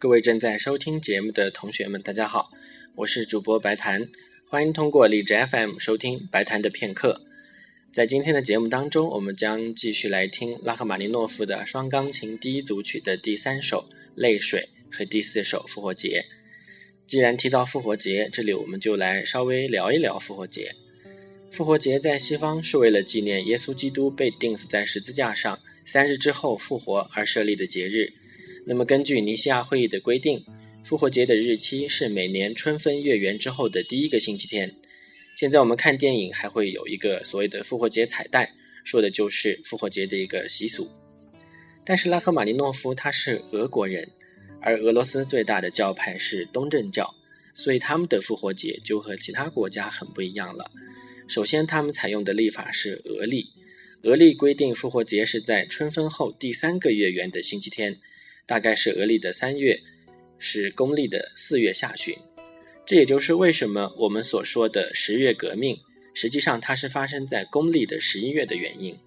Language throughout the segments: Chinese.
各位正在收听节目的同学们，大家好，我是主播白檀，欢迎通过荔枝 FM 收听白檀的片刻。在今天的节目当中，我们将继续来听拉赫玛尼诺夫的双钢琴第一组曲的第三首《泪水》和第四首《复活节》。既然提到复活节，这里我们就来稍微聊一聊复活节。复活节在西方是为了纪念耶稣基督被钉死在十字架上三日之后复活而设立的节日。那么，根据尼西亚会议的规定，复活节的日期是每年春分月圆之后的第一个星期天。现在我们看电影还会有一个所谓的复活节彩蛋，说的就是复活节的一个习俗。但是拉赫玛尼诺夫他是俄国人，而俄罗斯最大的教派是东正教，所以他们的复活节就和其他国家很不一样了。首先，他们采用的历法是俄历，俄历规定复活节是在春分后第三个月圆的星期天。大概是俄历的三月，是公历的四月下旬。这也就是为什么我们所说的十月革命，实际上它是发生在公历的十一月的原因。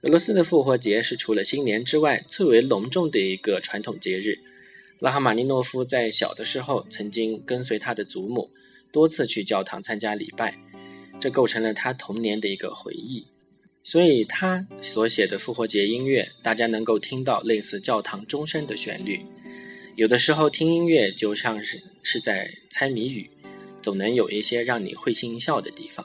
俄罗斯的复活节是除了新年之外最为隆重的一个传统节日。拉哈马尼诺夫在小的时候曾经跟随他的祖母多次去教堂参加礼拜，这构成了他童年的一个回忆。所以他所写的复活节音乐，大家能够听到类似教堂钟声的旋律。有的时候听音乐就像是是在猜谜语，总能有一些让你会心一笑的地方。